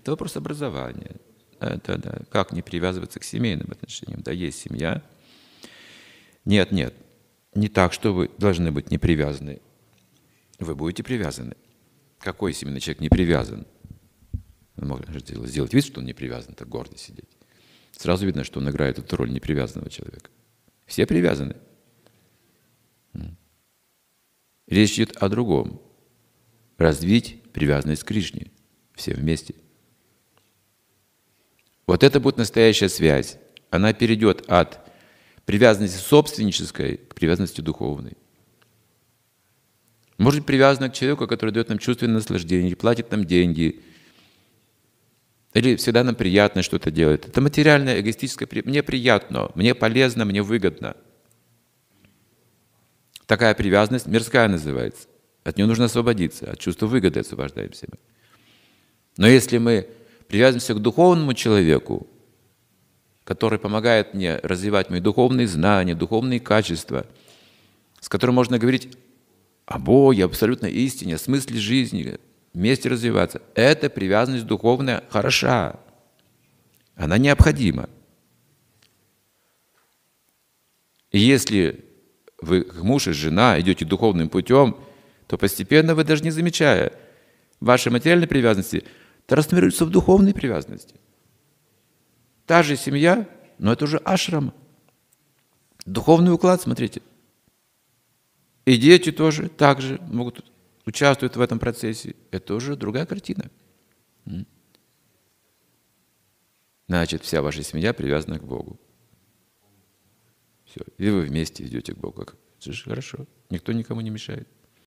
Это вопрос образования. Это, да. Как не привязываться к семейным отношениям? Да, есть семья. Нет, нет. Не так, что вы должны быть не привязаны. Вы будете привязаны. Какой семейный человек не привязан? Можно сделать вид, что он не привязан, так гордо сидеть. Сразу видно, что он играет эту роль непривязанного человека. Все привязаны. Речь идет о другом. Развить привязанность к Кришне. Все вместе. Вот это будет настоящая связь. Она перейдет от привязанности собственнической к привязанности духовной. Может быть привязана к человеку, который дает нам чувственное наслаждение, платит нам деньги, или всегда нам приятно что-то делать. Это материальное, эгоистическое. Мне приятно, мне полезно, мне выгодно. Такая привязанность мирская называется. От нее нужно освободиться, от чувства выгоды освобождаемся мы. Но если мы привязываемся к духовному человеку, который помогает мне развивать мои духовные знания, духовные качества, с которым можно говорить о Боге, абсолютной истине, о смысле жизни, вместе развиваться. Эта привязанность духовная хороша. Она необходима. И если вы, муж и жена, идете духовным путем, то постепенно вы даже не замечая вашей материальной привязанности, трансформируется в духовной привязанности. Та же семья, но это уже ашрам. Духовный уклад, смотрите. И дети тоже так же могут участвуют в этом процессе, это уже другая картина. Значит, вся ваша семья привязана к Богу. Все. И вы вместе идете к Богу. Это же хорошо. Никто никому не мешает.